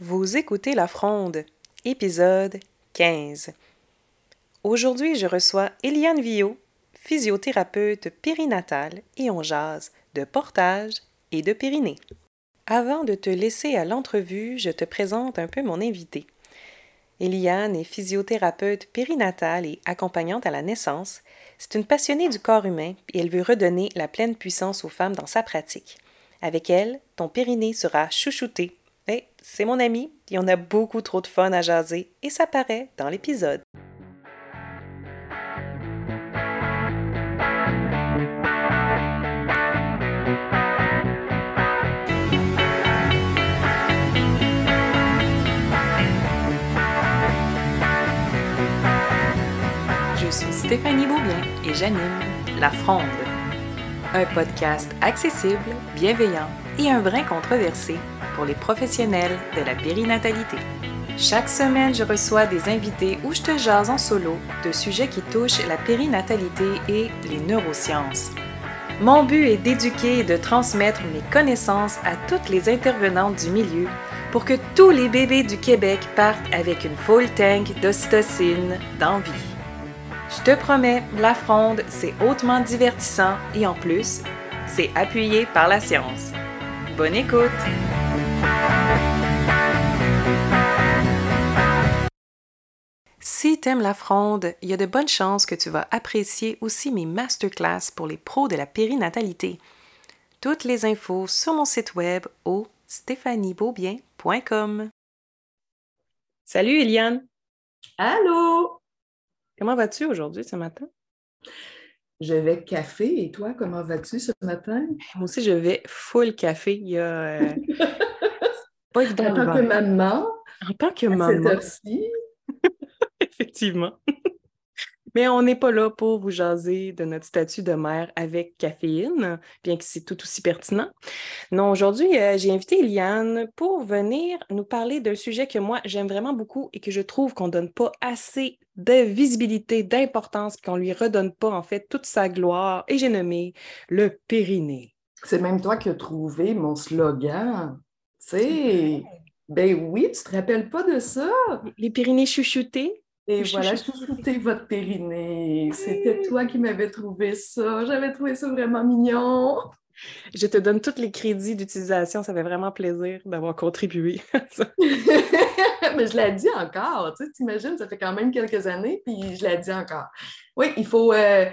Vous écoutez La Fronde, épisode 15. Aujourd'hui, je reçois Eliane Villot, physiothérapeute périnatale, et on jase de portage et de périnée. Avant de te laisser à l'entrevue, je te présente un peu mon invité. Eliane est physiothérapeute périnatale et accompagnante à la naissance. C'est une passionnée du corps humain et elle veut redonner la pleine puissance aux femmes dans sa pratique. Avec elle, ton périnée sera chouchouté. Eh, c'est mon ami, et on a beaucoup trop de fun à jaser et ça paraît dans l'épisode. Je suis Stéphanie Beaubien et j'anime La Fronde, un podcast accessible, bienveillant et un brin controversé pour les professionnels de la périnatalité. Chaque semaine, je reçois des invités où je te jase en solo de sujets qui touchent la périnatalité et les neurosciences. Mon but est d'éduquer et de transmettre mes connaissances à toutes les intervenantes du milieu pour que tous les bébés du Québec partent avec une full tank d'ocytocine d'envie. Je te promets, la fronde, c'est hautement divertissant et en plus, c'est appuyé par la science. Bonne écoute! Si t'aimes la fronde, il y a de bonnes chances que tu vas apprécier aussi mes masterclass pour les pros de la périnatalité. Toutes les infos sur mon site web au stéphaniebeaubien.com. Salut Eliane! Allô? Comment vas-tu aujourd'hui ce matin? Je vais café et toi, comment vas-tu ce matin? Moi aussi, je vais full café. Il y a. euh, pas évident En tant que maman, En tant que maman, heure-ci, effectivement. Mais on n'est pas là pour vous jaser de notre statut de mère avec caféine, bien que c'est tout aussi pertinent. Non, aujourd'hui, euh, j'ai invité Eliane pour venir nous parler d'un sujet que moi, j'aime vraiment beaucoup et que je trouve qu'on ne donne pas assez de visibilité, d'importance, qu'on ne lui redonne pas, en fait, toute sa gloire. Et j'ai nommé le périnée. c'est même toi qui as trouvé mon slogan. Tu sais, ben oui, tu te rappelles pas de ça? Les périnées chouchoutés. Et voilà, chouchou- chouchouter votre périnée. C'était toi qui m'avais trouvé ça. J'avais trouvé ça vraiment mignon. Je te donne tous les crédits d'utilisation. Ça fait vraiment plaisir d'avoir contribué à ça. Mais je la dis encore, tu sais, t'imagines, ça fait quand même quelques années, puis je la dis encore. Oui, il faut... euh,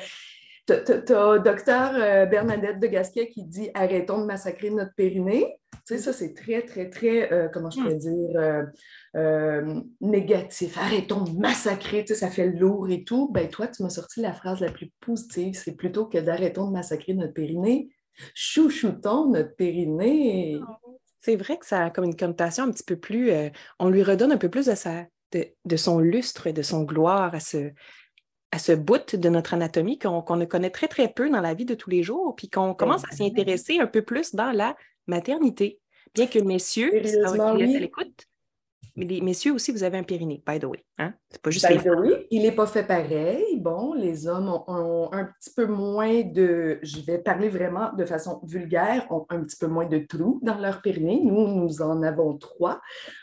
t'as- docteur euh, Bernadette de Gasquet qui dit « Arrêtons de massacrer notre périnée ». Tu sais, ça, c'est très, très, très, euh, comment je pourrais dire, euh, euh, négatif. Arrêtons de massacrer, tu sais, ça fait lourd et tout. Ben toi, tu m'as sorti la phrase la plus positive, c'est plutôt que d'arrêtons de massacrer notre périnée, chouchoutons notre périnée. C'est vrai que ça a comme une connotation un petit peu plus. on lui redonne un peu plus de, sa, de, de son lustre et de son gloire à ce, à ce bout de notre anatomie qu'on ne connaît très, très peu dans la vie de tous les jours, puis qu'on commence à s'y intéresser un peu plus dans la maternité. Bien que messieurs, à l'écoute, mais les messieurs aussi, vous avez un périnée, by the way. Hein? C'est pas juste By les the way, il n'est pas fait pareil. Bon, les hommes ont, ont un petit peu moins de, je vais parler vraiment de façon vulgaire, ont un petit peu moins de trous dans leur périnée. Nous, nous en avons trois.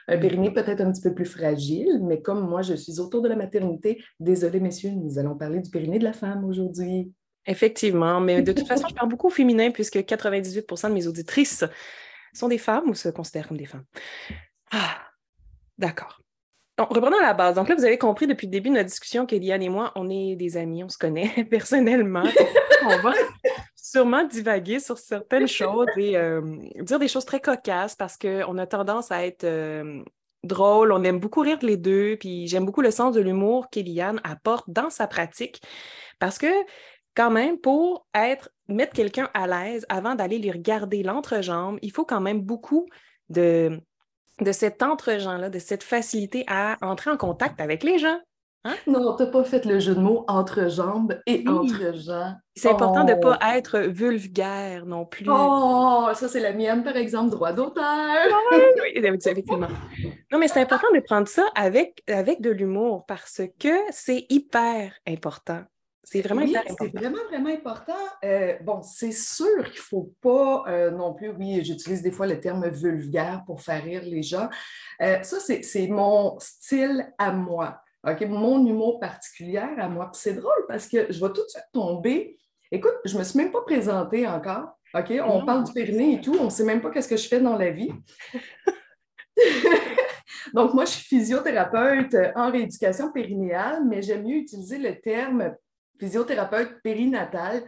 Un périnée peut-être un petit peu plus fragile, mais comme moi, je suis autour de la maternité, désolé messieurs, nous allons parler du périnée de la femme aujourd'hui. Effectivement, mais de toute façon, je parle beaucoup au féminin puisque 98 de mes auditrices sont des femmes ou se considèrent comme des femmes. Ah, d'accord. Donc, reprenons à la base. Donc là, vous avez compris depuis le début de notre discussion qu'Eliane et moi, on est des amis, on se connaît personnellement. on va sûrement divaguer sur certaines choses et euh, dire des choses très cocasses parce qu'on a tendance à être euh, drôle, on aime beaucoup rire les deux, puis j'aime beaucoup le sens de l'humour qu'Eliane apporte dans sa pratique parce que quand même, pour être, mettre quelqu'un à l'aise avant d'aller lui regarder l'entrejambe, il faut quand même beaucoup de, de cet entre-gens-là, de cette facilité à entrer en contact avec les gens. Non, tu n'as pas fait le jeu de mots entre jambes et Oui. entre gens. C'est important de ne Oh. pas être vulgaire non plus. Oh, ça c'est la mienne, par exemple, droit d'auteur. Oui, effectivement. Non, mais c'est important de prendre ça avec, avec de l'humour parce que c'est hyper important C'est vraiment, oui, c'est vraiment, vraiment important. Euh, bon, c'est sûr qu'il ne faut pas euh, non plus, oui, j'utilise des fois le terme vulgaire pour faire rire les gens. Euh, ça, c'est mon style à moi. Mon humour particulier à moi. C'est drôle parce que je vais tout de suite tomber. Écoute, je ne me suis même pas présentée encore. OK? On parle du périnée et tout. On ne sait même pas qu'est-ce que je fais dans la vie. Donc, moi, je suis physiothérapeute en rééducation périnéale, mais j'aime mieux utiliser le terme physiothérapeute périnatal,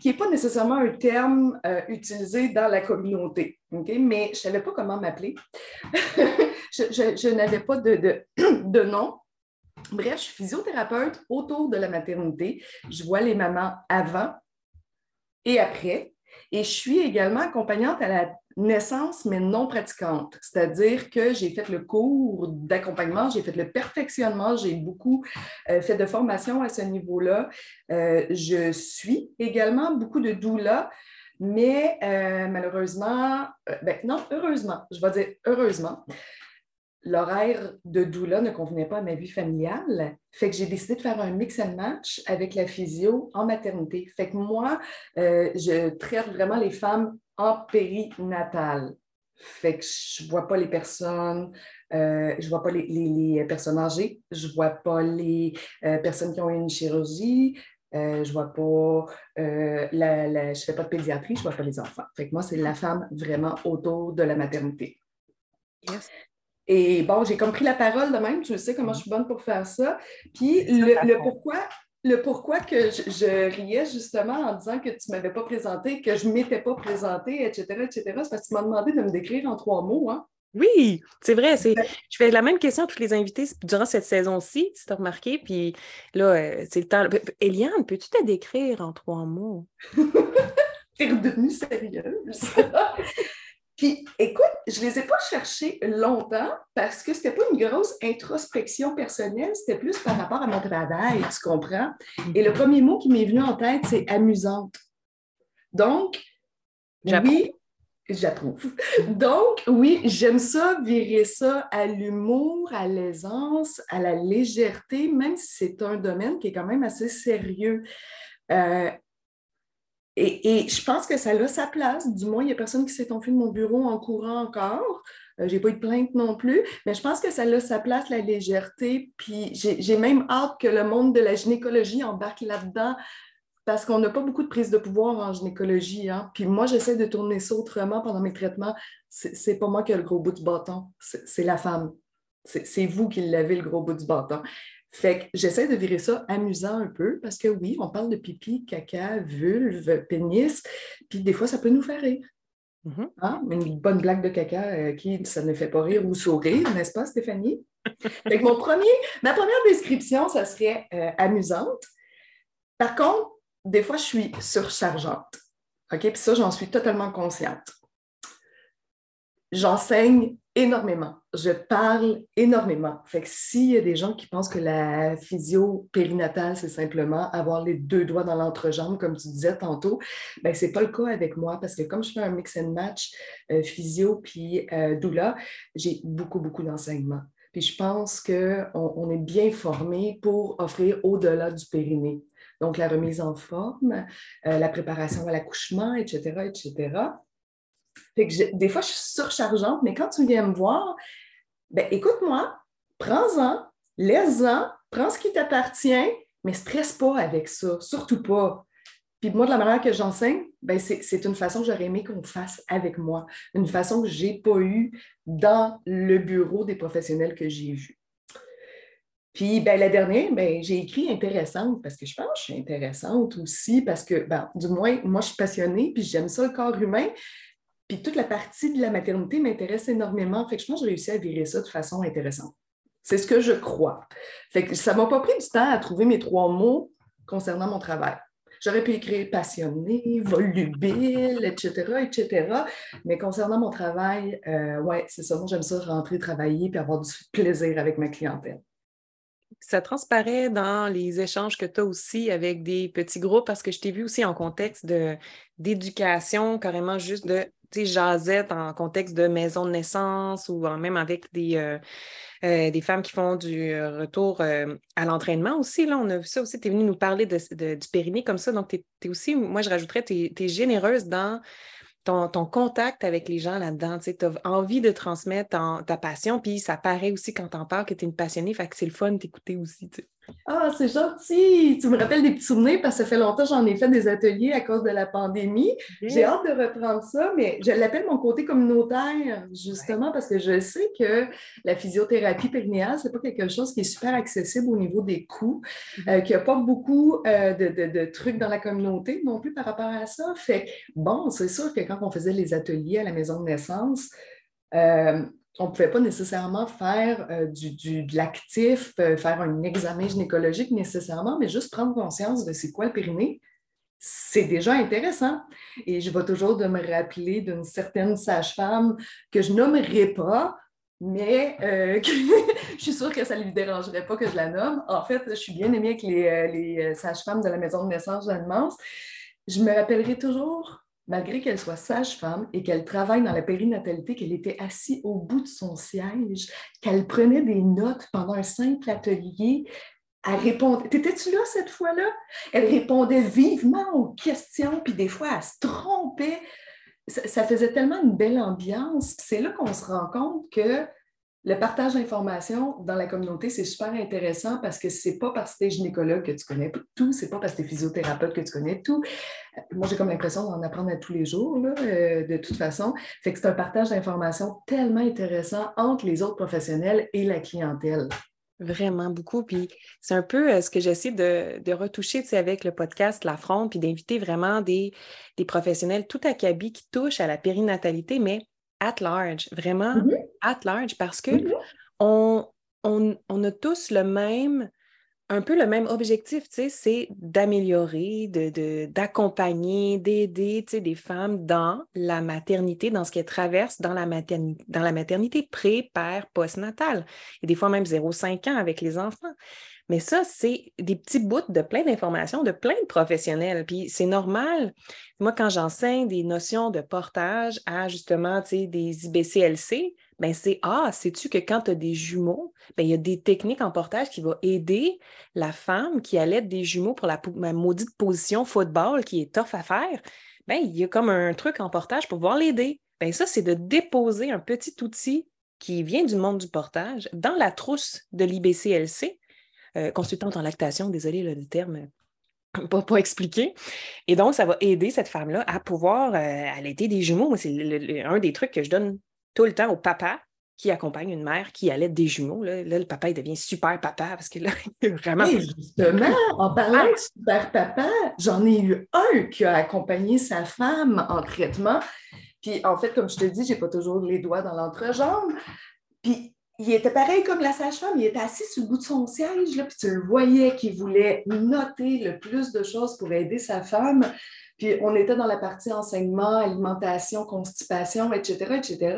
qui n'est pas nécessairement un terme euh, utilisé dans la communauté. Mais je ne savais pas comment m'appeler. je, n'avais pas de, nom. Bref, je suis physiothérapeute autour de la maternité. Je vois les mamans avant et après. Et je suis également accompagnante à la naissance, mais non pratiquante. C'est-à-dire que j'ai fait le cours d'accompagnement, j'ai fait le perfectionnement, j'ai beaucoup euh, fait de formation à ce niveau-là. Euh, je suis également beaucoup de doula, mais euh, malheureusement, ben, non, heureusement, je vais dire heureusement, l'horaire de doula ne convenait pas à ma vie familiale. Fait que j'ai décidé de faire un mix and match avec la physio en maternité. Fait que moi, je traite vraiment les femmes en périnatal. Fait que je vois pas les personnes, euh, je vois pas les, personnes âgées, je vois pas les euh, personnes qui ont une chirurgie, euh, je vois pas je fais pas de pédiatrie, je vois pas les enfants. Fait que moi, c'est la femme vraiment autour de la maternité. Et bon, j'ai compris la parole de même, tu sais comment je suis bonne pour faire ça. Puis le pourquoi, le pourquoi que je, riais justement en disant que tu ne m'avais pas présenté, que je ne m'étais pas présentée, etc., etc., c'est parce que tu m'as demandé de me décrire en trois mots. Hein? Oui, c'est vrai. C'est... Je fais la même question à tous les invités durant cette saison-ci, si tu as remarqué. Puis là, euh, c'est le temps. Eliane, peux-tu te décrire en trois mots? T'es redevenue sérieuse. Puis, écoute, je ne les ai pas cherchés longtemps parce que ce n'était pas une grosse introspection personnelle, c'était plus par rapport à mon travail, tu comprends? Et le premier mot qui m'est venu en tête, c'est amusante. Donc, oui, j'approuve. Donc, oui, j'aime ça, virer ça à l'humour, à l'aisance, à la légèreté, même si c'est un domaine qui est quand même assez sérieux. Euh, et, je pense que ça a sa place. Du moins, il n'y a personne qui s'est enfui de mon bureau en courant encore. Euh, je n'ai pas eu de plainte non plus, mais je pense que ça a sa place, la légèreté. Puis j'ai même hâte que le monde de la gynécologie embarque là-dedans parce qu'on n'a pas beaucoup de prise de pouvoir en gynécologie. Hein. Puis moi, j'essaie de tourner ça autrement pendant mes traitements. C'est pas moi qui ai le gros bout du bâton, c'est la femme. C'est vous qui l'avez le gros bout du bâton. Fait que j'essaie de virer ça amusant un peu parce que oui, on parle de pipi, caca, vulve, pénis, puis des fois, ça peut nous faire rire. Mm-hmm. Hein? Une bonne blague de caca euh, qui ça ne fait pas rire ou sourire, n'est-ce pas, Stéphanie? fait que mon premier, ma première description, ça serait euh, amusante. Par contre, des fois, je suis surchargeante. OK? Puis ça, j'en suis totalement consciente. J'enseigne énormément. Je parle énormément. Fait que s'il y a des gens qui pensent que la physio périnatale, c'est simplement avoir les deux doigts dans l'entrejambe, comme tu disais tantôt, ben c'est pas le cas avec moi parce que comme je fais un mix and match euh, physio puis euh, doula, j'ai beaucoup, beaucoup d'enseignements. Puis je pense qu'on on est bien formé pour offrir au-delà du périnée. Donc, la remise en forme, euh, la préparation à l'accouchement, etc., etc des fois, je suis surchargeante, mais quand tu viens me voir, ben, écoute-moi, prends-en, laisse-en, prends ce qui t'appartient, mais stresse pas avec ça, surtout pas. Puis moi, de la manière que j'enseigne, ben c'est une façon que j'aurais aimé qu'on fasse avec moi, une façon que je n'ai pas eue dans le bureau des professionnels que j'ai vus. Puis ben, la dernière, ben, j'ai écrit intéressante parce que je pense que je suis intéressante aussi parce que, ben, du moins, moi, je suis passionnée puis j'aime ça le corps humain. Puis toute la partie de la maternité m'intéresse énormément. Fait que je pense que j'ai réussi à virer ça de façon intéressante. C'est ce que je crois. Fait que ça m'a pas pris du temps à trouver mes trois mots concernant mon travail. J'aurais pu écrire passionné, volubile, etc., etc. Mais concernant mon travail, euh, ouais, c'est ça. Moi, j'aime ça rentrer, travailler puis avoir du plaisir avec ma clientèle ça transparaît dans les échanges que tu as aussi avec des petits groupes, parce que je t'ai vu aussi en contexte d'éducation, carrément juste de jasette en contexte de maison de naissance ou même avec des, euh, euh, des femmes qui font du retour à l'entraînement aussi. Là, on a vu ça aussi. Tu es venue nous parler de, du périnée comme ça. Donc, tu es, aussi, moi, je rajouterais, tu es, généreuse dans ton, contact avec les gens là-dedans. Tu as envie de transmettre ta passion, puis ça paraît aussi quand t'en parles que tu es une passionnée, fait que c'est le fun d'écouter aussi. Ah, c'est gentil! Tu me rappelles des petits souvenirs parce que ça fait longtemps que j'en ai fait des ateliers à cause de la pandémie. J'ai hâte de reprendre ça, mais je l'appelle mon côté communautaire, justement, parce que je sais que la physiothérapie périnéale, c'est pas quelque chose qui est super accessible au niveau des coûts, mm-hmm. euh, qu'il n'y a pas beaucoup euh, de, trucs dans la communauté non plus par rapport à ça. Fait bon, c'est sûr que quand on faisait les ateliers à la maison de naissance, euh, on ne pouvait pas nécessairement faire euh, du, de l'actif, euh, faire un examen gynécologique nécessairement, mais juste prendre conscience de c'est quoi le périnée, c'est déjà intéressant. Et je vais toujours de me rappeler d'une certaine sage-femme que je nommerai pas, mais euh, je suis sûre que ça ne lui dérangerait pas que je la nomme. En fait, je suis bien aimée avec les, les sages-femmes de la maison de naissance d'Annemasse. Je me rappellerai toujours malgré qu'elle soit sage-femme et qu'elle travaille dans la périnatalité, qu'elle était assise au bout de son siège, qu'elle prenait des notes pendant un simple atelier, elle répondait. T'étais-tu là cette fois-là? Elle répondait vivement aux questions, puis des fois, elle se trompait. Ça, ça faisait tellement une belle ambiance. C'est là qu'on se rend compte que le partage d'informations dans la communauté, c'est super intéressant parce que c'est pas parce que tu es gynécologue que tu connais tout, c'est pas parce que tu es physiothérapeute que tu connais tout. Moi, j'ai comme l'impression d'en apprendre à tous les jours, euh, de toute façon. Fait que c'est un partage d'informations tellement intéressant entre les autres professionnels et la clientèle. Vraiment beaucoup. Puis c'est un peu euh, ce que j'essaie de, de retoucher avec le podcast La Fronde, puis d'inviter vraiment des, des professionnels tout acabit qui touchent à la périnatalité, mais at large, vraiment mm-hmm. At large, parce que mm-hmm. on, on, a tous le même, un peu le même objectif, tu sais, c'est d'améliorer, d'accompagner, de, d'aider, tu sais, des femmes dans la maternité, dans ce qu'elles traversent dans la maternité, dans la maternité pré, père, postnatale, et des fois même 0,5 ans avec les enfants. Mais ça, c'est des petits bouts de plein d'informations de plein de professionnels. Puis c'est normal. Moi, quand j'enseigne des notions de portage à justement des IBCLC, ben c'est Ah, sais-tu que quand tu as des jumeaux, ben, il y a des techniques en portage qui vont aider la femme qui allait des jumeaux pour la, maudite position football qui est tough à faire? Ben, il y a comme un truc en portage pour pouvoir l'aider. Ben, ça, c'est de déposer un petit outil qui vient du monde du portage dans la trousse de l'IBCLC euh, consultante en lactation, désolé le terme pas, pas expliqué. Et donc, ça va aider cette femme-là à pouvoir euh, allaiter des jumeaux. C'est un des trucs que je donne tout le temps au papa qui accompagne une mère qui allait des jumeaux. Là, le papa, il devient super papa parce que là, il vraiment. justement, en parlant de super papa, j'en ai eu un qui a accompagné sa femme en traitement. Puis, en fait, comme je te dis, je n'ai pas toujours les doigts dans l'entrejambe. Puis, il était pareil comme la sage-femme, il était assis sur le bout de son siège, là, puis tu le voyais qu'il voulait noter le plus de choses pour aider sa femme. Puis on était dans la partie enseignement, alimentation, constipation, etc., etc.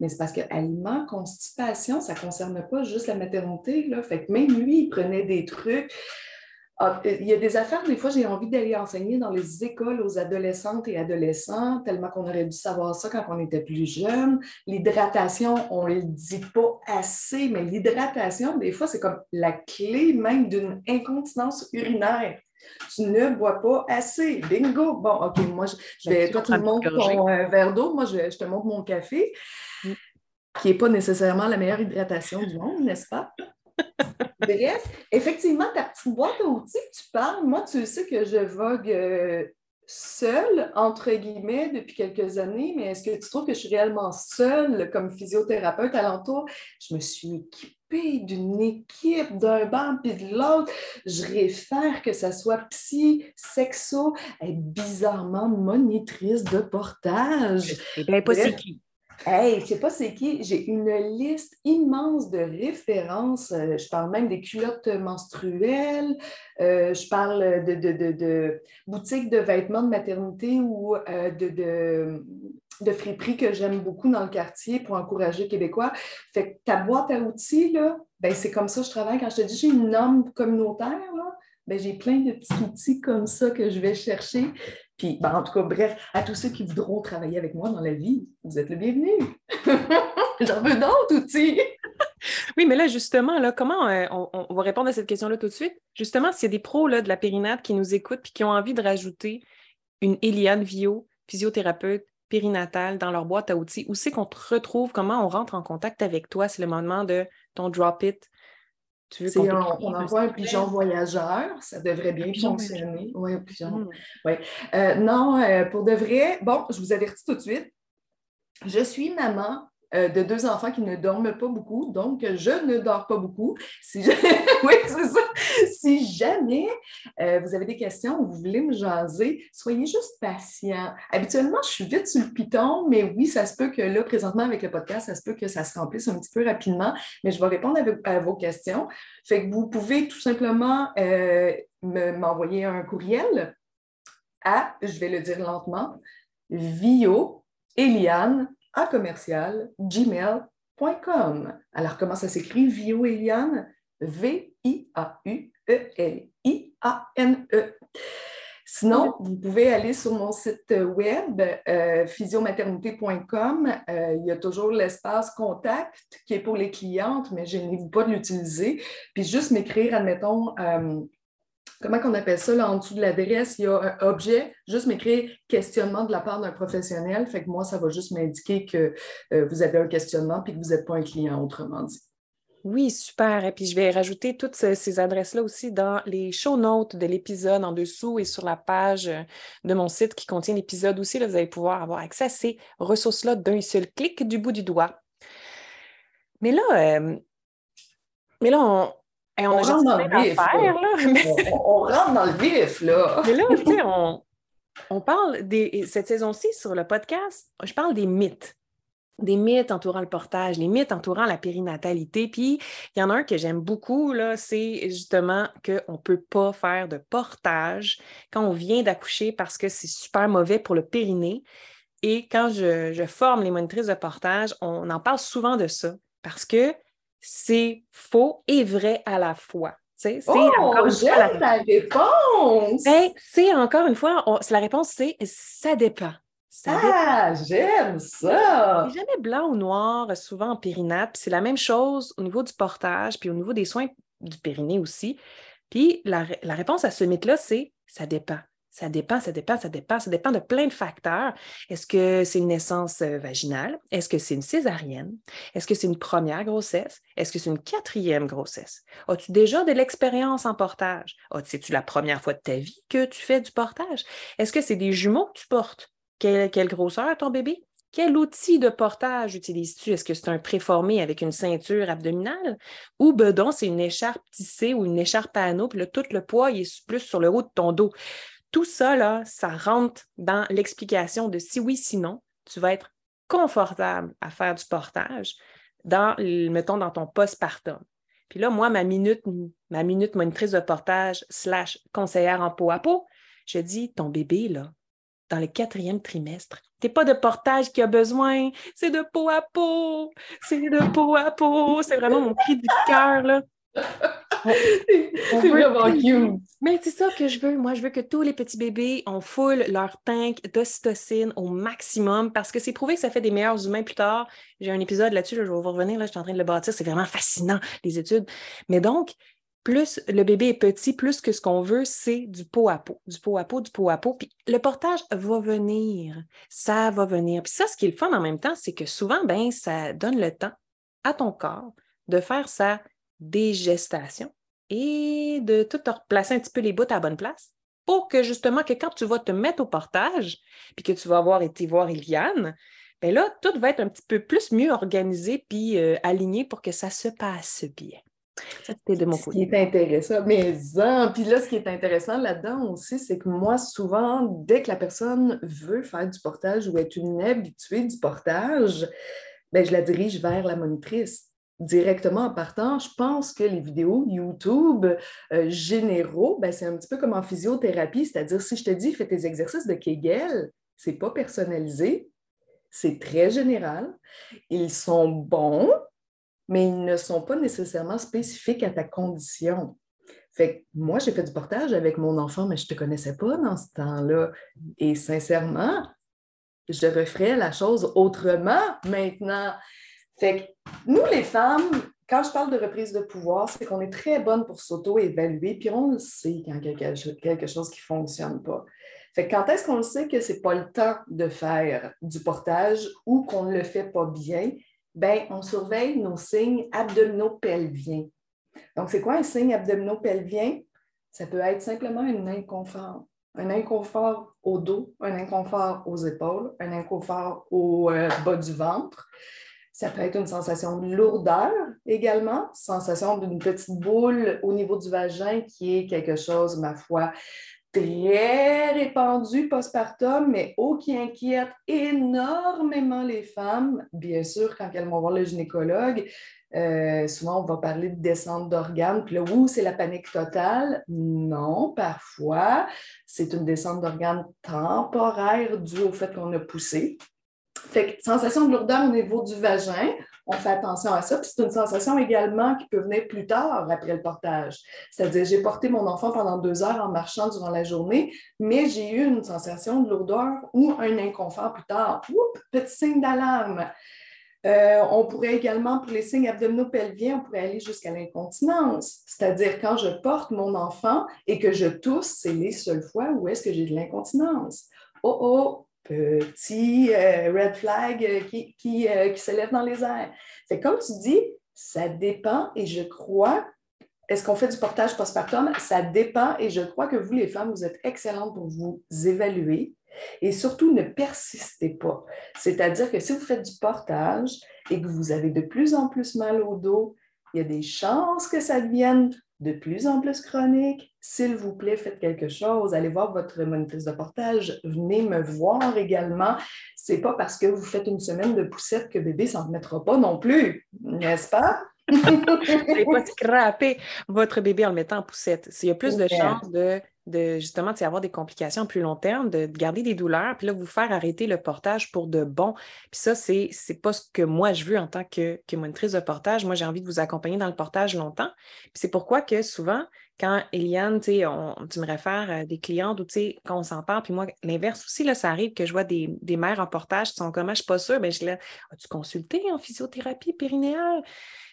Mais c'est parce que aliment, constipation, ça ne concerne pas juste la maternité. Là. Fait que même lui, il prenait des trucs. Ah, il y a des affaires, des fois, j'ai envie d'aller enseigner dans les écoles aux adolescentes et adolescents, tellement qu'on aurait dû savoir ça quand on était plus jeune. L'hydratation, on ne le dit pas assez, mais l'hydratation, des fois, c'est comme la clé même d'une incontinence urinaire. Tu ne bois pas assez. Bingo! Bon, OK, moi, je, vais. Toi, tu me montres ton euh, verre d'eau. Moi, je, je, te montre mon café, mm. qui n'est pas nécessairement la meilleure hydratation du monde, n'est-ce pas? Bref, effectivement, ta petite boîte à outils que tu parles, moi, tu sais que je vogue euh, seule, entre guillemets, depuis quelques années, mais est-ce que tu trouves que je suis réellement seule comme physiothérapeute alentour? Je me suis équipée d'une équipe, d'un banc puis de l'autre. Je réfère que ça soit psy, sexo, et bizarrement monitrice de portage. Eh bien, pas c'est qui. Hey, je sais pas c'est qui, j'ai une liste immense de références. Euh, je parle même des culottes menstruelles, euh, je parle de, de, boutiques de vêtements de maternité ou euh, de, de, friperies que j'aime beaucoup dans le quartier pour encourager les Québécois. Fait que ta boîte à outils, ben, c'est comme ça que je travaille. Quand je te dis j'ai une norme communautaire, ben, j'ai plein de petits outils comme ça que je vais chercher. Puis, ben, en tout cas, bref, à tous ceux qui voudront travailler avec moi dans la vie, vous êtes le bienvenu. J'en veux d'autres outils. Oui, mais là, justement, là, comment euh, on, va répondre à cette question-là tout de suite? Justement, s'il y a des pros là, de la périnate qui nous écoutent et qui ont envie de rajouter une Eliane Vio, physiothérapeute périnatale, dans leur boîte à outils, où c'est qu'on te retrouve? Comment on rentre en contact avec toi? C'est le moment de ton drop it. Tu veux on, envoie un pigeon voyageur, ça devrait bien fonctionner. Oui, un pigeon. Hmm. Euh, non, euh, pour de vrai, bon, je vous avertis tout de suite. Je suis maman euh, de deux enfants qui ne dorment pas beaucoup, donc je ne dors pas beaucoup. Si oui, c'est ça. Si jamais euh, vous avez des questions ou vous voulez me jaser, soyez juste patient. Habituellement, je suis vite sur le piton, mais oui, ça se peut que là, présentement, avec le podcast, ça se peut que ça se remplisse un petit peu rapidement, mais je vais répondre à, vos questions. Fait que vous pouvez tout simplement euh, m'envoyer un courriel à, je vais le dire lentement, Vio Eliane à commercial gmail.com. Alors, comment ça s'écrit? Vio Eliane? V-I-A-U-E-L-I-A-N-E. Sinon, vous pouvez aller sur mon site web, euh, physiomaternité.com. Euh, il y a toujours l'espace contact qui est pour les clientes, mais je n'ai pas de l'utiliser. Puis juste m'écrire, admettons, euh, comment qu'on appelle ça, là, en dessous de l'adresse, il y a un objet, juste m'écrire questionnement de la part d'un professionnel. Fait que moi, ça va juste m'indiquer que euh, vous avez un questionnement puis que vous n'êtes pas un client, autrement dit. Oui, super. Et puis, je vais rajouter toutes ces adresses-là aussi dans les show notes de l'épisode en dessous et sur la page de mon site qui contient l'épisode aussi. Là, vous allez pouvoir avoir accès à ces ressources-là d'un seul clic du bout du doigt. Mais là, euh, mais là on, on, rentre dans le vif. on, rentre dans le vif, là. Mais là, tu sais, on, parle des. Cette saison-ci, sur le podcast, je parle des mythes. Des mythes entourant le portage, les mythes entourant la périnatalité. Puis, il y en a un que j'aime beaucoup, là, c'est justement qu'on ne peut pas faire de portage quand on vient d'accoucher parce que c'est super mauvais pour le périnée. Et quand je, je forme les monitrices de portage, on en parle souvent de ça parce que c'est faux et vrai à la fois. C'est oh, encore j'aime la... réponse! Ben, c'est encore une fois, la réponse, c'est ça dépend. ah, j'aime ça! C'est jamais blanc ou noir, souvent en périnate. C'est la même chose au niveau du portage, puis au niveau des soins du périnée aussi. Puis la, la réponse à ce mythe-là, c'est ça dépend. Ça dépend, ça dépend, ça dépend. Ça dépend de plein de facteurs. Est-ce que c'est une naissance euh, vaginale? Est-ce que c'est une césarienne? Est-ce que c'est une première grossesse? Est-ce que c'est une quatrième grossesse? As-tu déjà de l'expérience en portage? C'est-tu la première fois de ta vie que tu fais du portage? Est-ce que c'est des jumeaux que tu portes? Quelle, quelle grosseur ton bébé? Quel outil de portage utilises-tu? Est-ce que c'est un préformé avec une ceinture abdominale? Ou bedon, c'est une écharpe tissée ou une écharpe à anneaux, puis là, tout le poids est plus sur le haut de ton dos? Tout ça, ça rentre dans l'explication de si oui, sinon, tu vas être confortable à faire du portage dans, mettons, dans ton postpartum. Puis là, moi, ma minute, ma minute monitrice de portage slash conseillère en peau à peau, je dis, ton bébé, là, dans le quatrième trimestre, t'es pas de portage qui a besoin, c'est de peau à peau, c'est de peau à peau, c'est vraiment mon cri du cœur, là. C'est vraiment cute. Mais c'est ça que je veux. Moi, je veux que tous les petits bébés, on foule leur tank d'ocytocine au maximum parce que c'est prouvé que ça fait des meilleurs humains plus tard. J'ai un épisode là-dessus, je vais vous revenir, là, je suis en train de le bâtir. C'est vraiment fascinant, les études. Mais donc, plus le bébé est petit, plus que ce qu'on veut, c'est du pot à pot, du pot à pot, du pot à pot. Puis le portage va venir, ça va venir. Puis ça, ce qui est le fun en même temps, c'est que souvent, ben, ça donne le temps à ton corps de faire sa des gestations et de tout replacer un petit peu les bouts à la bonne place pour que justement que quand tu vas te mettre au portage puis que tu vas avoir été voir Eliane, bien là, tout va être un petit peu plus mieux organisé puis euh, aligné pour que ça se passe bien. Ça, c'était de mon côté. Ce qui est intéressant, mais hein, puis là, ce qui est intéressant là-dedans aussi, c'est que moi, souvent, dès que la personne veut faire du portage ou est une habituée du portage, bien, je la dirige vers la monitrice directement en partant, je pense que les vidéos YouTube euh, généraux, ben, c'est un petit peu comme en physiothérapie, c'est-à-dire si je te dis fais tes exercices de Kegel, c'est pas personnalisé, c'est très général. Ils sont bons, mais ils ne sont pas nécessairement spécifiques à ta condition. Moi, j'ai fait du portage avec mon enfant, mais je ne te connaissais pas dans ce temps-là. Et sincèrement, je referais la chose autrement maintenant. Fait que nous, les femmes, quand je parle de reprise de pouvoir, c'est qu'on est très bonne pour s'auto-évaluer, puis on le sait quand a quelque chose qui ne fonctionne pas. Fait quand est-ce qu'on le sait que ce n'est pas le temps de faire du portage ou qu'on ne le fait pas bien? Bien, on surveille nos signes abdominaux pelviens. Donc, c'est quoi un signe abdominaux pelvien? Ça peut être simplement un inconfort. Un inconfort au dos, un inconfort aux épaules, un inconfort au euh, bas du ventre. Ça peut être une sensation de lourdeur également, sensation d'une petite boule au niveau du vagin qui est quelque chose, ma foi, très répandu postpartum, mais oh, qui inquiète énormément les femmes. Bien sûr, quand elles vont voir le gynécologue, euh, souvent on va parler de descente d'organes, puis là, ouh, c'est la panique totale. Non, parfois, c'est une descente d'organes temporaire due au fait qu'on a poussé. Fait que sensation de lourdeur au niveau du vagin, on fait attention à ça. Puis c'est une sensation également qui peut venir plus tard après le portage. C'est-à-dire, j'ai porté mon enfant pendant deux heures en marchant durant la journée, mais j'ai eu une sensation de lourdeur ou un inconfort plus tard. Oups, petit signe d'alarme. Euh, on pourrait également, pour les signes abdominaux pelviens, on pourrait aller jusqu'à l'incontinence. C'est-à-dire, quand je porte mon enfant et que je tousse, c'est les seules fois où est-ce que j'ai de l'incontinence. Oh oh, petit euh, red flag euh, qui, qui, qui s'élève dans les airs. C'est comme tu dis, ça dépend et je crois est-ce qu'on fait du portage postpartum? Ça dépend et je crois que vous, les femmes, vous êtes excellentes pour vous évaluer, et surtout, ne persistez pas. C'est-à-dire que si vous faites du portage et que vous avez de plus en plus mal au dos, il y a des chances que ça devienne de plus en plus chronique. S'il vous plaît, faites quelque chose. Allez voir votre monitrice de portage. Venez me voir également. C'est pas parce que vous faites une semaine de poussette que bébé s'en remettra pas non plus, n'est-ce pas? N'allez pas scraper votre bébé en le mettant en poussette. Il y a plus de chances de de justement avoir des complications à plus long terme, de, garder des douleurs, puis là, vous faire arrêter le portage pour de bon. Puis ça, c'est n'est pas ce que moi je veux en tant que, que monitrice de portage. Moi, j'ai envie de vous accompagner dans le portage longtemps. Puis c'est pourquoi que souvent, quand Eliane, tu me réfères à des clientes ou quand on s'en parle, puis moi, l'inverse aussi, là, ça arrive que je vois des, mères en portage qui sont comme, ah, je suis pas sûre, mais ben, je dis, as-tu consulté en physiothérapie périnéale?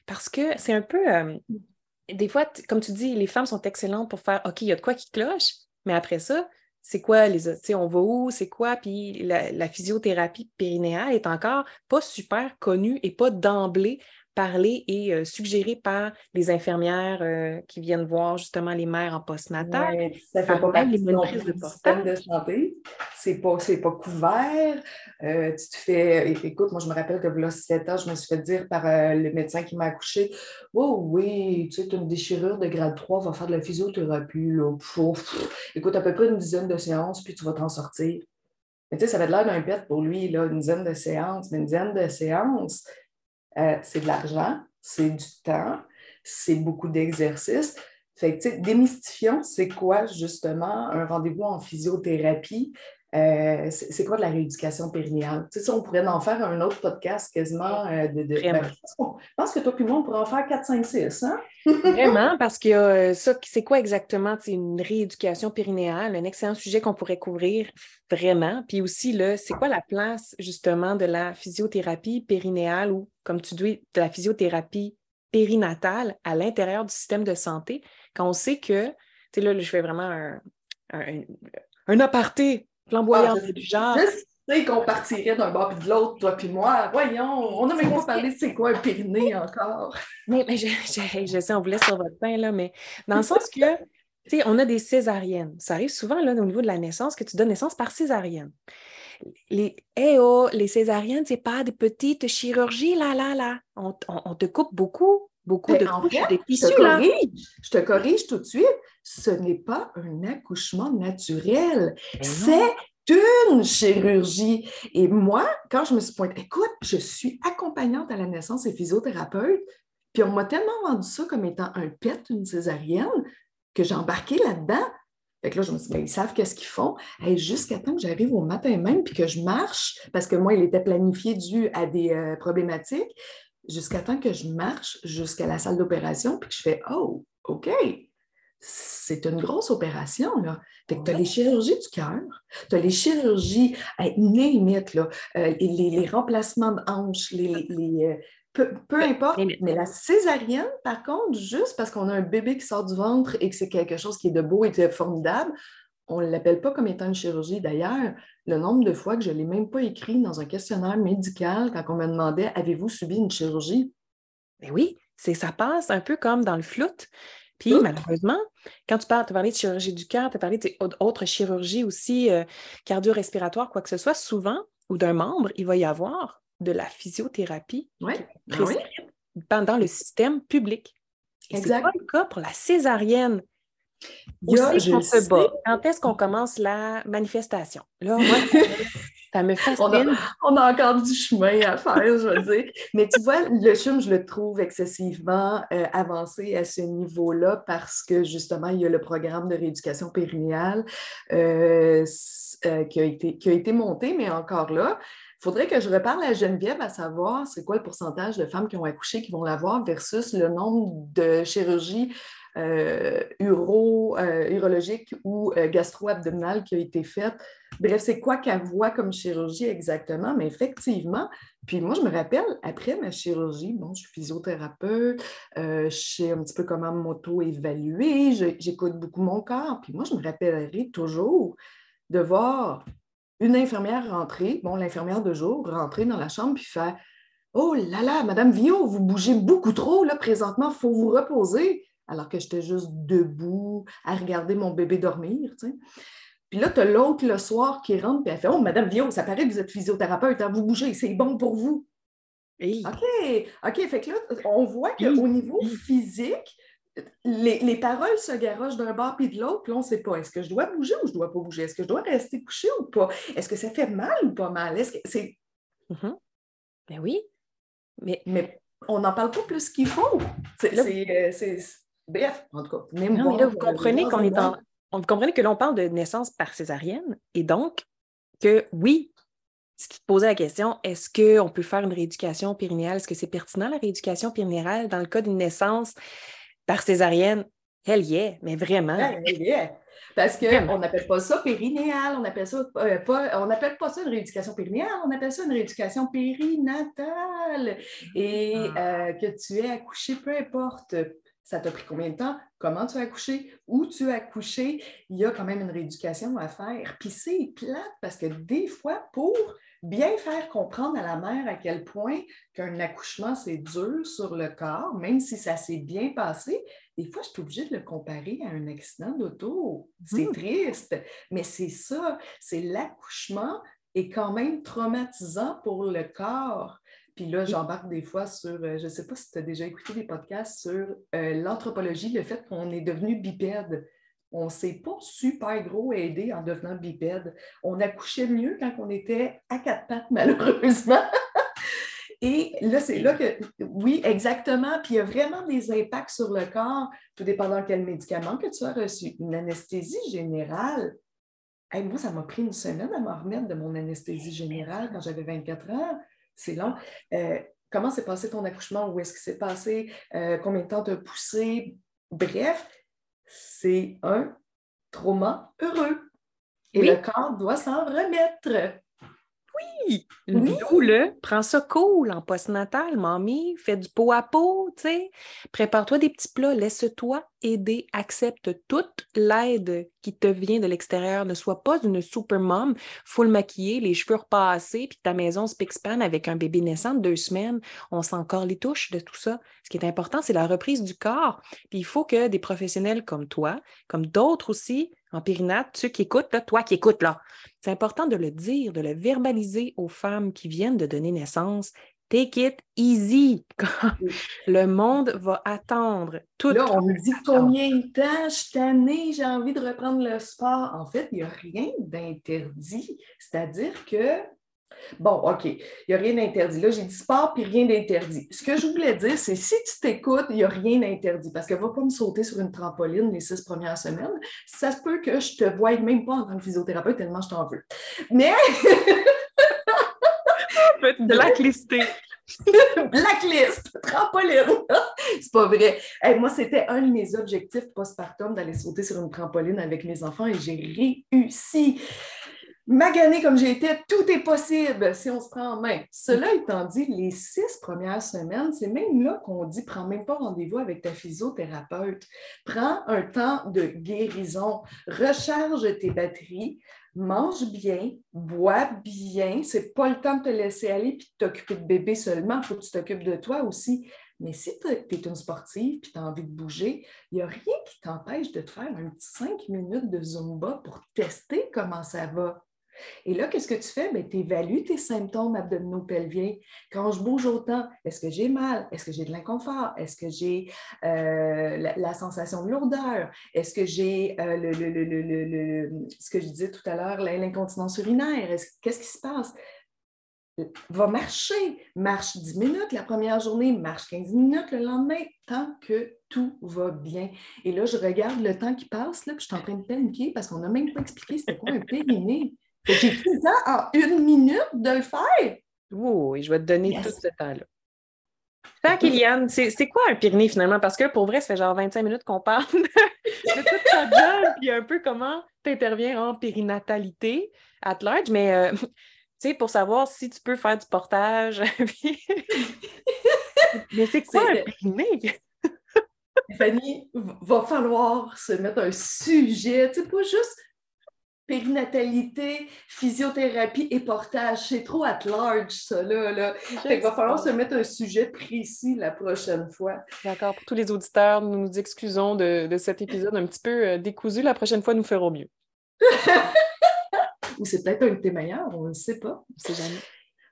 Parce que c'est un peu, euh, des fois, comme tu dis, les femmes sont excellentes pour faire OK, il y a de quoi qui cloche, mais après ça, c'est quoi les sais, on va où, c'est quoi, puis la, physiothérapie périnéale est encore pas super connue et pas d'emblée parlé et euh, suggéré par les infirmières euh, qui viennent voir justement les mères en postnatal. Ouais, ça fait pas partie de système de santé. C'est pas, pas couvert. Euh, tu te fais... Écoute, moi, je me rappelle que là, 7 ans, je me suis fait dire par le médecin qui m'a accouché Oh oui, tu sais, tu as une déchirure de grade 3, va faire de la physiothérapie. Là. Écoute, à peu près une dizaine de séances, puis tu vas t'en sortir. Mais tu sais, ça avait l'air d'un pet pour lui, là, une dizaine de séances, mais une dizaine de séances, euh, c'est de l'argent, c'est du temps, c'est beaucoup d'exercices. Fait que, démystifions, c'est quoi justement un rendez-vous en physiothérapie? Euh, c'est quoi de la rééducation périnéale? Tu sais, on pourrait en faire un autre podcast quasiment euh, de. de ben, je pense que toi et moi, on pourrait en faire 4, 5, 6. Hein? Vraiment, parce que ça, c'est quoi exactement? Une rééducation périnéale? Un excellent sujet qu'on pourrait couvrir vraiment. Puis aussi, c'est quoi la place justement de la physiothérapie périnéale ou, comme tu dis, de la physiothérapie périnatale à l'intérieur du système de santé? Quand on sait que, tu sais, là, je fais vraiment un, un, un aparté ah, du genre. Je sais qu'on partirait d'un bord puis de l'autre, toi puis moi. Voyons, on n'a même pas parlé de c'est quoi un périnée encore. Mais, mais je, je, sais, on vous laisse sur votre pain, là, mais dans le sens que, tu sais, on a des césariennes. Ça arrive souvent, là, au niveau de la naissance, que tu donnes naissance par césarienne. Les, eh oh, les césariennes, c'est pas des petites chirurgies, là, là, là. On, on, te coupe beaucoup, beaucoup de couches, des tissus, je te, là. Corrige, je te corrige tout de suite. Ce n'est pas un accouchement naturel. C'est une chirurgie. Et moi, quand je me suis pointée, écoute, je suis accompagnante à la naissance et physiothérapeute, puis on m'a tellement vendu ça comme étant un pet, une césarienne, que j'ai embarqué là-dedans. Fait que là, je me suis dit, ben, ils savent qu'est-ce qu'ils font. Et jusqu'à temps que j'arrive au matin même, puis que je marche, parce que moi, il était planifié dû à des euh, problématiques, jusqu'à temps que je marche jusqu'à la salle d'opération, puis que je fais, oh, OK, c'est une grosse opération. Là. tu as les chirurgies du cœur, tu as les chirurgies, limite, là, euh, les, remplacements de hanches, les, euh, peu, importe. Mais la césarienne, par contre, juste parce qu'on a un bébé qui sort du ventre et que c'est quelque chose qui est de beau et de formidable, on ne l'appelle pas comme étant une chirurgie. D'ailleurs, le nombre de fois que je ne l'ai même pas écrit dans un questionnaire médical quand on me demandait Avez-vous subi une chirurgie? Mais oui, c'est ça passe un peu comme dans le flout. Puis malheureusement, quand tu parles, tu as parlé de chirurgie du cœur, tu as parlé d'autres chirurgies aussi euh, cardio-respiratoires, quoi que ce soit, souvent, ou d'un membre, il va y avoir de la physiothérapie pendant le système public. Et ce n'est pas le cas pour la césarienne. Aussi, on se bat. Quand est-ce qu'on commence la manifestation? Là, moi, ça me fascine. On a, encore du chemin à faire, je veux dire. Mais tu vois, le CHUM, je le trouve excessivement euh, avancé à ce niveau-là parce que justement, il y a le programme de rééducation périnéale euh, euh, qui, a été, qui a été monté, mais encore là, il faudrait que je reparle à Geneviève à savoir c'est quoi le pourcentage de femmes qui ont accouché qui vont l'avoir versus le nombre de chirurgies uro, euh, urologique ou euh, gastro-abdominale qui a été faite. Bref, c'est quoi qu'elle voit comme chirurgie exactement, mais effectivement, puis moi, je me rappelle, après ma chirurgie, bon, je suis physiothérapeute, je sais un petit peu comment m'auto-évaluer, j'écoute beaucoup mon corps, puis moi, je me rappellerai toujours de voir une infirmière rentrer, bon, l'infirmière de jour, rentrer dans la chambre, puis faire Oh là là, Madame Vio, vous bougez beaucoup trop, là, présentement, il faut vous reposer alors que j'étais juste debout à regarder mon bébé dormir. Puis là, tu as l'autre le soir qui rentre et elle fait Oh, Madame Vio, ça paraît que vous êtes physiothérapeute, hein, vous bougez, c'est bon pour vous. OK, OK, fait que là, on voit qu'au niveau physique, les, paroles se garochent d'un bord puis de l'autre, puis on ne sait pas, est-ce que je dois bouger ou je ne dois pas bouger? Est-ce que je dois rester couché ou pas? Est-ce que ça fait mal ou pas mal? Est-ce que c'est. Mm-hmm. Ben oui. Mais, mais on n'en parle pas plus qu'il faut. C'est, euh, Bref, en tout cas, même non, mais là, vous comprenez qu'on est en... Vous comprenez que l'on parle de naissance par césarienne et donc que oui, si tu te posais la question, est-ce qu'on peut faire une rééducation périnéale? Est-ce que c'est pertinent la rééducation périnéale dans le cas d'une naissance par césarienne? Hell yeah, mais vraiment. Parce qu'on n'appelle pas ça périnéale, on appelle ça euh, pas, on n'appelle pas ça une rééducation périnéale, on appelle ça une rééducation périnatale. Et ah. euh, que tu aies accouché, peu importe, ça t'a pris combien de temps, comment tu as accouché, où tu as accouché, il y a quand même une rééducation à faire. Puis c'est plate parce que des fois, pour bien faire comprendre à la mère à quel point qu'un accouchement, c'est dur sur le corps, même si ça s'est bien passé, des fois, je suis obligée de le comparer à un accident d'auto. C'est mmh. triste, mais c'est ça, c'est l'accouchement est quand même traumatisant pour le corps. Puis là, j'embarque des fois sur, euh, je ne sais pas si tu as déjà écouté des podcasts sur euh, l'anthropologie, le fait qu'on est devenu bipède. On ne s'est pas super gros aidé en devenant bipède. On accouchait mieux quand on était à quatre pattes, malheureusement. Et là, c'est là que, oui, exactement. Puis il y a vraiment des impacts sur le corps, tout dépendant quel médicament que tu as reçu. Une anesthésie générale. moi, ça m'a pris une semaine à me remettre de mon anesthésie générale quand j'avais 24 ans c'est long. Euh, comment s'est passé ton accouchement? Où est-ce que c'est passé? Euh, combien de temps t'as poussé? Bref, c'est un trauma heureux. Et le corps doit s'en remettre. Oui! Oui. là, prends ça cool en postnatal, mamie, fais du pot à pot, tu sais. Prépare-toi des petits plats, laisse-toi aider, accepte toute l'aide qui te vient de l'extérieur. Ne sois pas une super mom, full maquillée, les cheveux repassés, puis ta maison spick-span avec un bébé naissant de deux semaines. On sent encore les touches de tout ça. Ce qui est important, c'est la reprise du corps. Puis il faut que des professionnels comme toi, comme d'autres aussi, en périnate, ceux qui écoutent, là, toi qui écoutes, là, c'est important de le dire, de le verbaliser aux femmes qui viennent de donner naissance. Take it easy. le monde va attendre tout. Là, on me dit combien de temps je suis j'ai envie de reprendre le sport. En fait, il n'y a rien d'interdit. C'est-à-dire que Bon, OK, il n'y a rien d'interdit. Là, j'ai dit sport puis rien d'interdit. Ce que je voulais dire, c'est si tu t'écoutes, il n'y a rien d'interdit parce qu'elle ne va pas me sauter sur une trampoline les six premières semaines. Ça se peut que je ne te voie même pas en tant que physiothérapeute tellement je t'en veux. Mais. blacklisté. Blacklist, trampoline. c'est pas vrai. moi, c'était un de mes objectifs postpartum d'aller sauter sur une trampoline avec mes enfants et j'ai réussi. Magané comme j'ai été, tout est possible si on se prend en main. Cela étant dit, les six premières semaines, c'est même là qu'on dit prends même pas rendez-vous avec ta physiothérapeute. Prends un temps de guérison, recharge tes batteries, mange bien, bois bien. C'est pas le temps de te laisser aller et de t'occuper de bébé seulement. Il faut que tu t'occupes de toi aussi. Mais si tu es une sportive et tu as envie de bouger, il n'y a rien qui t'empêche de te faire un petit cinq minutes de Zumba pour tester comment ça va. Et là, qu'est-ce que tu fais? Ben, tu évalues tes symptômes abdominaux pelviens. Quand je bouge autant, est-ce que j'ai mal? Est-ce que j'ai de l'inconfort? Est-ce que j'ai euh, la, sensation de lourdeur? Est-ce que j'ai euh, le, ce que je disais tout à l'heure, l'incontinence urinaire? Qu'est-ce qui se passe? Va marcher, marche 10 minutes la première journée, marche 15 minutes le lendemain, tant que tout va bien. Et là, je regarde le temps qui passe, là, puis je suis en train de paniquer parce qu'on n'a même pas expliqué c'était quoi un périnée. J'ai tout le temps en une minute de le faire. Oui, je vais te donner tout ce temps-là. Tant Kylian, c'est quoi un Pyrénées finalement? Parce que pour vrai, ça fait genre 25 minutes qu'on parle de, toute ta job, puis un peu comment tu interviens en périnatalité at large, mais euh, tu sais, pour savoir si tu peux faire du portage. mais c'est quoi un périnée? Fanny, va falloir se mettre un sujet, tu sais, pas juste périnatalité, physiothérapie et portage. C'est trop at large, ça, là. il va falloir se mettre un sujet précis la prochaine fois. D'accord. Pour tous les auditeurs, nous nous excusons de, cet épisode un petit peu euh, décousu. La prochaine fois, nous ferons mieux. Ou c'est peut-être un de tes meilleurs, on ne sait pas. On sait jamais.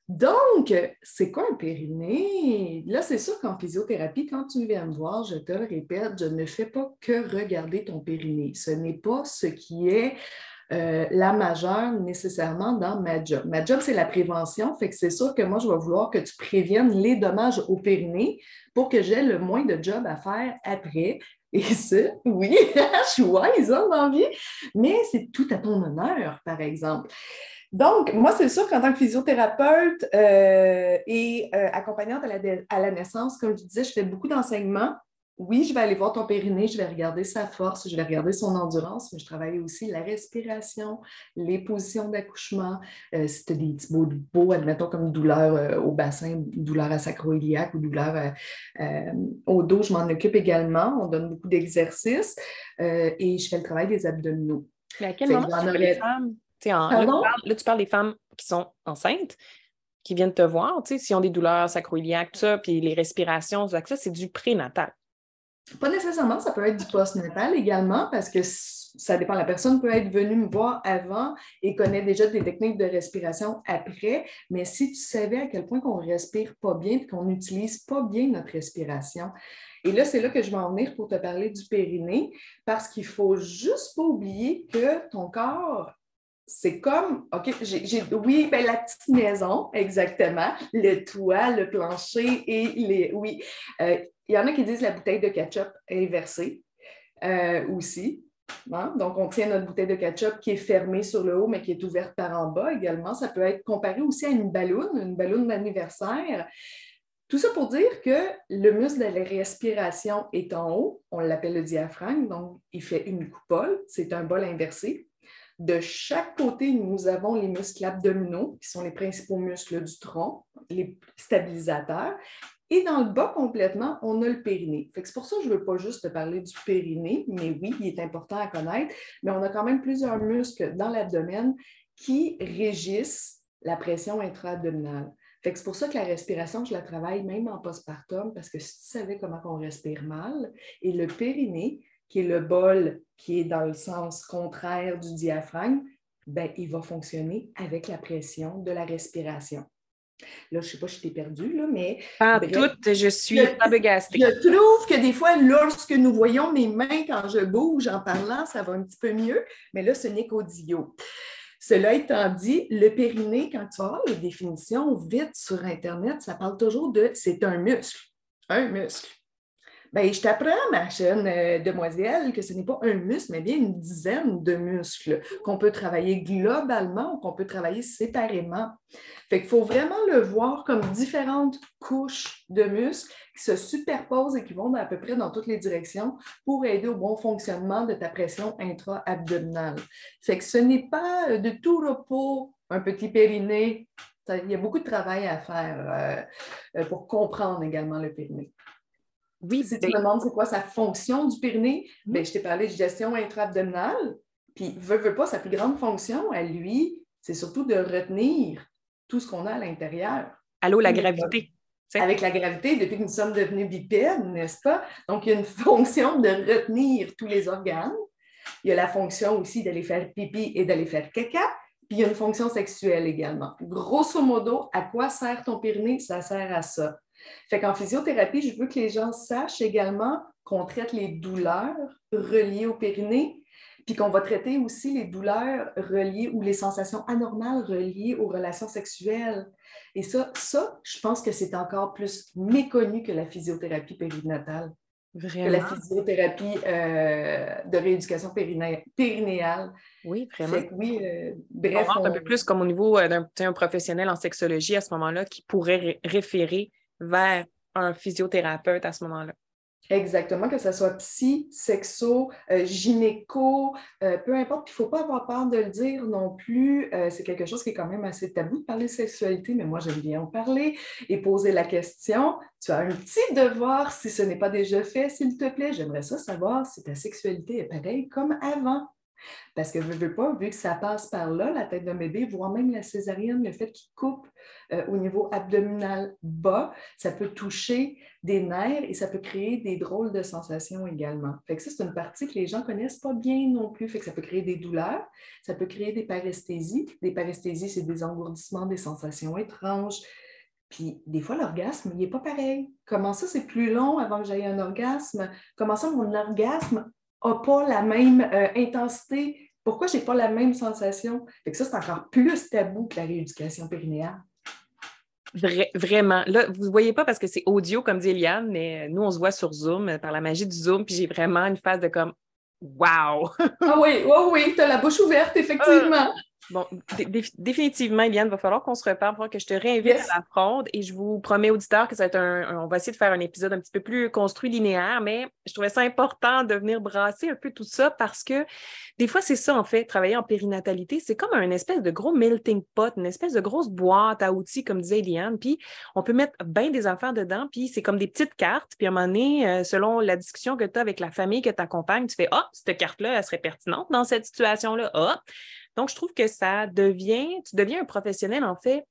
Donc, c'est quoi un périnée? Là, c'est sûr qu'en physiothérapie, quand tu viens me voir, je te le répète, je ne fais pas que regarder ton périnée. Ce n'est pas ce qui est euh, la majeure nécessairement dans ma job. Ma job, c'est la prévention, fait que c'est sûr que moi, je vais vouloir que tu préviennes les dommages au périnée pour que j'ai le moins de job à faire après. Et ça, oui, je suis wise hein, dans vie, mais c'est tout à ton honneur, par exemple. Donc, moi, c'est sûr qu'en tant que physiothérapeute euh, et euh, accompagnante à la, naissance, comme je disais, je fais beaucoup d'enseignements oui, je vais aller voir ton périnée, je vais regarder sa force, je vais regarder son endurance, mais je travaille aussi la respiration, les positions d'accouchement. Euh, si tu as des petits de beaux, admettons comme douleur euh, au bassin, douleur à sacro-iliaque ou douleur euh, au dos, je m'en occupe également. On donne beaucoup d'exercices et je fais le travail des abdominaux. Mais à quel moment tu les femmes? là, tu parles, des femmes qui sont enceintes qui viennent te voir, tu sais, s'ils ont des douleurs sacro-iliaques, tout ça, puis les respirations, ça, c'est du prénatal. Pas nécessairement, ça peut être du post-natal également parce que ça dépend. La personne peut être venue me voir avant et connaît déjà des techniques de respiration après, mais si tu savais à quel point qu'on respire pas bien et qu'on n'utilise pas bien notre respiration. Et là, c'est là que je vais en venir pour te parler du périnée parce qu'il faut juste pas oublier que ton corps c'est comme, OK, j'ai, oui, ben, la petite maison, exactement, le toit, le plancher et les, oui, euh, il y en a qui disent la bouteille de ketchup inversée euh, aussi. Hein? Donc, on tient notre bouteille de ketchup qui est fermée sur le haut, mais qui est ouverte par en bas également. Ça peut être comparé aussi à une ballonne, une ballonne d'anniversaire. Tout ça pour dire que le muscle de la respiration est en haut, on l'appelle le diaphragme, donc il fait une coupole, c'est un bol inversé. De chaque côté, nous avons les muscles abdominaux, qui sont les principaux muscles du tronc, les stabilisateurs. Et dans le bas complètement, on a le périnée. C'est pour ça que je ne veux pas juste te parler du périnée, mais oui, il est important à connaître, mais on a quand même plusieurs muscles dans l'abdomen qui régissent la pression intra-abdominale. C'est pour ça que la respiration, je la travaille même en postpartum, parce que si tu savais comment on respire mal, et le périnée, qui est le bol qui est dans le sens contraire du diaphragme, ben, il va fonctionner avec la pression de la respiration. Là, je ne sais pas si je t'ai perdu, là, mais. En tout, je suis je, Je trouve que des fois, lorsque nous voyons mes mains quand je bouge en parlant, ça va un petit peu mieux, mais là, ce n'est qu'audio. Cela étant dit, le périnée, quand tu vas voir les définitions vite sur Internet, ça parle toujours de c'est un muscle. Un muscle. Ben, je t'apprends, ma jeune euh, demoiselle, que ce n'est pas un muscle, mais bien une dizaine de muscles qu'on peut travailler globalement ou qu'on peut travailler séparément. Fait qu'il faut vraiment le voir comme différentes couches de muscles qui se superposent et qui vont à peu près dans toutes les directions pour aider au bon fonctionnement de ta pression intra-abdominale. Fait que ce n'est pas de tout repos un petit périnée. Il y a beaucoup de travail à faire euh, euh, pour comprendre également le périnée. Oui, si tu me demandes c'est quoi sa fonction du périnée, mm-hmm. ben, je t'ai parlé de gestion intra-abdominale. Puis, veut, veut pas, sa plus grande fonction à lui, c'est surtout de retenir tout ce qu'on a à l'intérieur. Allô, la gravité. Avec la gravité, depuis que nous sommes devenus bipèdes, n'est-ce pas? Donc, il y a une fonction de retenir tous les organes. Il y a la fonction aussi d'aller faire pipi et d'aller faire caca. Puis il y a une fonction sexuelle également. Grosso modo, à quoi sert ton périnée? Ça sert à ça. Fait qu'en physiothérapie, je veux que les gens sachent également qu'on traite les douleurs reliées au périnée, puis qu'on va traiter aussi les douleurs reliées ou les sensations anormales reliées aux relations sexuelles. Et ça, ça, je pense que c'est encore plus méconnu que la physiothérapie périnatale. Vraiment? Que la physiothérapie euh, de rééducation périnéale. Oui, vraiment. oui, euh, bref. On un peu plus comme au niveau euh, d'un professionnel en sexologie à ce moment-là qui pourrait référer vers un physiothérapeute à ce moment-là. Exactement, que ce soit psy, sexo, euh, gynéco, euh, peu importe. Il ne faut pas avoir peur de le dire non plus. Euh, c'est quelque chose qui est quand même assez tabou de parler de sexualité, mais moi, j'aime bien en parler et poser la question. Tu as un petit devoir, si ce n'est pas déjà fait, s'il te plaît. J'aimerais ça savoir si ta sexualité est pareille comme avant. Parce que je veux pas, vu que ça passe par là, la tête d'un bébé, voire même la césarienne, le fait qu'il coupe euh, au niveau abdominal bas, ça peut toucher des nerfs et ça peut créer des drôles de sensations également. Fait que ça, c'est une partie que les gens connaissent pas bien non plus. Fait que ça peut créer des douleurs, ça peut créer des paresthésies. Des paresthésies, c'est des engourdissements, des sensations étranges. Puis des fois, l'orgasme, il n'est pas pareil. Comment ça, c'est plus long avant que j'aie un orgasme? Comment ça, mon orgasme n'a pas la même euh, intensité? Pourquoi je n'ai pas la même sensation? Fait que ça, c'est encore plus tabou que la rééducation périnéale. vraiment. Là, vous ne voyez pas parce que c'est audio, comme dit Eliane, mais nous, on se voit sur Zoom, euh, par la magie du Zoom, puis j'ai vraiment une phase de comme Wow! ah oui, oui, oui, tu as la bouche ouverte, effectivement. Bon, définitivement, Eliane, il va falloir qu'on se reparle, pour que je te réinvite à la fronde et je vous promets, auditeurs, que ça va être un, On va essayer de faire un épisode un petit peu plus construit, linéaire, mais je trouvais ça important de venir brasser un peu tout ça parce que des fois, c'est ça, en fait, travailler en périnatalité, c'est comme un espèce de gros melting pot, une espèce de grosse boîte à outils, comme disait Eliane, puis on peut mettre bien des affaires dedans, puis c'est comme des petites cartes, puis à un moment donné, euh, selon la discussion que tu as avec la famille que tu accompagnes, tu fais Ah, oh, cette carte-là, elle serait pertinente dans cette situation-là. Ah, donc, je trouve que ça devient, tu deviens un professionnel, en fait,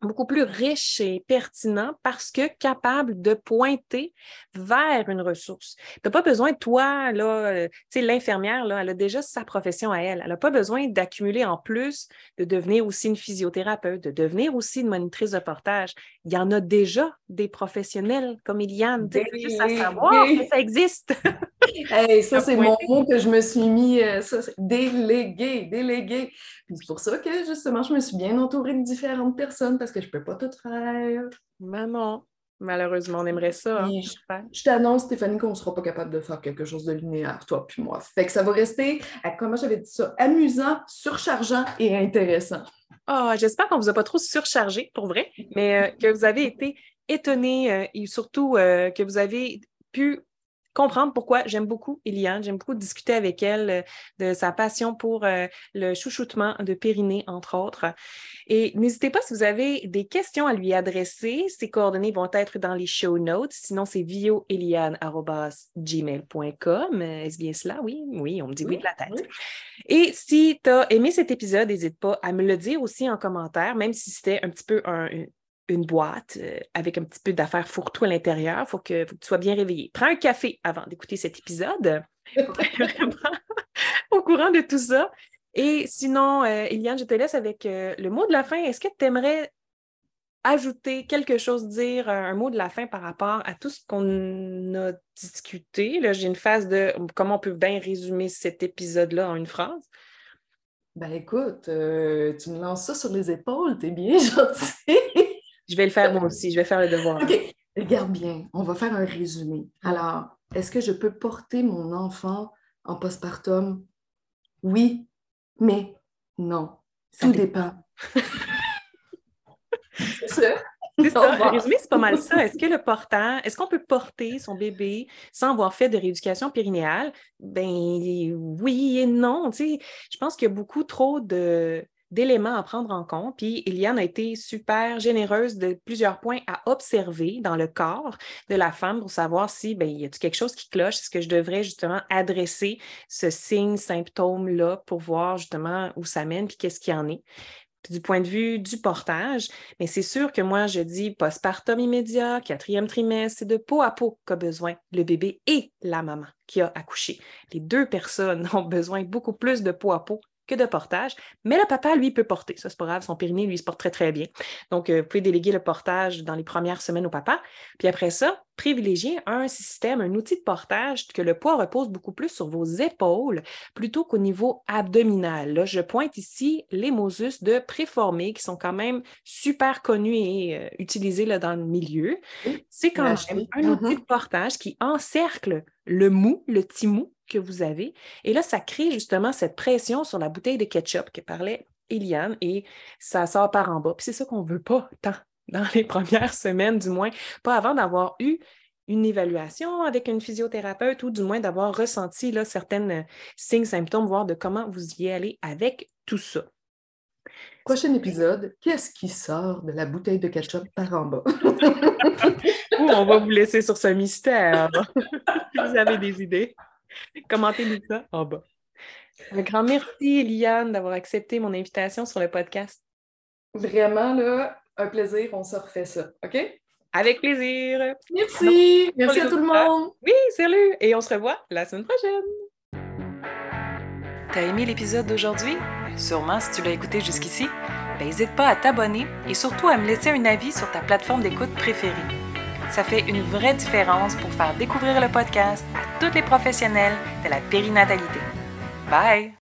beaucoup plus riche et pertinent parce que capable de pointer vers une ressource. Tu n'as pas besoin, toi, là, euh, tu sais, l'infirmière, là, elle a déjà sa profession à elle. Elle n'a pas besoin d'accumuler en plus, de devenir aussi une physiothérapeute, de devenir aussi une monitrice de portage. Il y en a déjà des professionnels comme Iliane. Tu juste à savoir que ça existe. ça, c'est mon mot que je me suis mis, euh, ça, délégué, délégué. C'est pour ça que, justement, je me suis bien entourée de différentes personnes parce que je ne peux pas tout faire. Maman, malheureusement, on aimerait ça. Hein. Je, t'annonce, Stéphanie, qu'on ne sera pas capable de faire quelque chose de linéaire, toi puis moi. Fait que ça va rester, à, comment j'avais dit ça, amusant, surchargeant et intéressant. Ah, j'espère qu'on ne vous a pas trop surchargé, pour vrai, mais euh, que vous avez été étonnés euh, et surtout que vous avez pu comprendre pourquoi j'aime beaucoup Eliane, j'aime beaucoup discuter avec elle euh, de sa passion pour euh, le chouchoutement de Périnée, entre autres. Et n'hésitez pas si vous avez des questions à lui adresser. Ses coordonnées vont être dans les show notes. Sinon, c'est vioeliane.gmail.com. Est-ce bien cela? Oui, oui, on me dit oui, de la tête. Et si tu as aimé cet épisode, n'hésite pas à me le dire aussi en commentaire, même si c'était un petit peu un, une boîte euh, avec un petit peu d'affaires fourre-tout à l'intérieur. Il faut que, tu sois bien réveillé. Prends un café avant d'écouter cet épisode. vraiment au courant de tout ça. Et sinon, euh, Eliane, je te laisse avec euh, le mot de la fin. Est-ce que tu aimerais ajouter quelque chose, dire un mot de la fin par rapport à tout ce qu'on a discuté? Là, j'ai une phase de comment on peut bien résumer cet épisode-là en une phrase. Ben écoute, tu me lances ça sur les épaules, t'es bien gentil. Je vais le faire moi aussi, je vais faire le devoir. OK. Regarde bien, on va faire un résumé. Alors, est-ce que je peux porter mon enfant en postpartum? Oui, mais non. Tout dépend. c'est ça. Le résumé, c'est pas mal ça. Est-ce que le portant, est-ce qu'on peut porter son bébé sans avoir fait de rééducation périnéale? Ben oui et non. Tu sais, je pense qu'il y a beaucoup trop de, d'éléments à prendre en compte. Puis Eliane a été super généreuse de plusieurs points à observer dans le corps de la femme pour savoir si, ben, y a quelque chose qui cloche? Est-ce que je devrais justement adresser ce signe, symptôme-là pour voir justement où ça mène puis qu'est-ce qu'il y en est? du point de vue du portage, mais c'est sûr que moi, je dis postpartum immédiat, quatrième trimestre, c'est de peau à peau qu'a besoin le bébé et la maman qui a accouché. Les deux personnes ont besoin beaucoup plus de peau à peau que de portage, mais le papa, lui, peut porter. Ça, c'est pas grave, son périnée, lui, se porte très, très bien. Donc, euh, vous pouvez déléguer le portage dans les premières semaines au papa. Puis après ça, privilégier un système, un outil de portage que le poids repose beaucoup plus sur vos épaules plutôt qu'au niveau abdominal. Là, je pointe ici les Mosus de préformés qui sont quand même super connus et euh, utilisés là, dans le milieu. C'est quand même un outil mm-hmm. de portage qui encercle le mou, le petit mou que vous avez. Et là, ça crée justement cette pression sur la bouteille de ketchup que parlait Eliane et ça sort par en bas. Puis c'est ça qu'on ne veut pas tant dans les premières semaines, du moins, pas avant d'avoir eu une évaluation avec une physiothérapeute ou du moins d'avoir ressenti là, certains euh, signes, symptômes, voir de comment vous y allez avec tout ça. Prochain épisode, qu'est-ce qui sort de la bouteille de ketchup par en bas? on va vous laisser sur ce mystère. vous avez des idées? Commentez-nous ça en bas. Un grand merci, Eliane, d'avoir accepté mon invitation sur le podcast. Vraiment, là, un plaisir. On se refait ça. OK? Avec plaisir. Merci. merci à tout le monde. Oui, salut. Et on se revoit la semaine prochaine. T'as aimé l'épisode d'aujourd'hui? Sûrement si tu l'as écouté jusqu'ici. N'hésite ben, pas à t'abonner et surtout à me laisser un avis sur ta plateforme d'écoute préférée. Ça fait une vraie différence pour faire découvrir le podcast à tous les professionnels de la périnatalité. Bye!